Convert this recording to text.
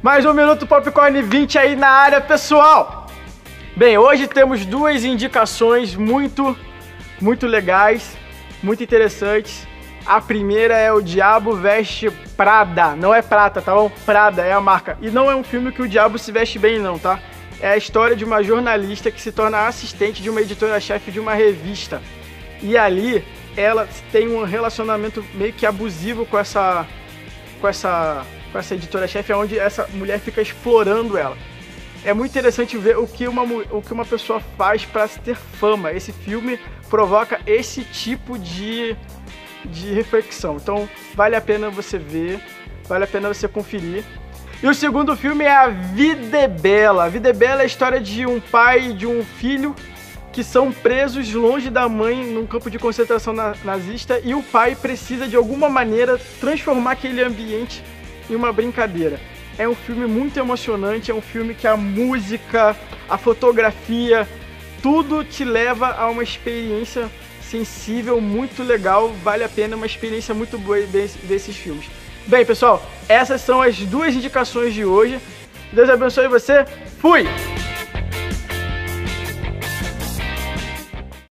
Mais um Minuto Popcorn 20 aí na área, pessoal! Bem, hoje temos duas indicações muito, muito legais, muito interessantes. A primeira é O Diabo Veste Prada. Não é prata, tá bom? Prada é a marca. E não é um filme que o diabo se veste bem, não, tá? É a história de uma jornalista que se torna assistente de uma editora-chefe de uma revista. E ali ela tem um relacionamento meio que abusivo com essa com essa com essa editora-chefe, onde essa mulher fica explorando ela. É muito interessante ver o que uma, o que uma pessoa faz para ter fama. Esse filme provoca esse tipo de, de reflexão. Então, vale a pena você ver, vale a pena você conferir. E o segundo filme é A Vida é Bela. A Vida é Bela é a história de um pai e de um filho que são presos longe da mãe num campo de concentração nazista e o pai precisa de alguma maneira transformar aquele ambiente em uma brincadeira. É um filme muito emocionante, é um filme que a música, a fotografia, tudo te leva a uma experiência sensível, muito legal, vale a pena, uma experiência muito boa ver esses filmes. Bem, pessoal, essas são as duas indicações de hoje. Deus abençoe você. Fui!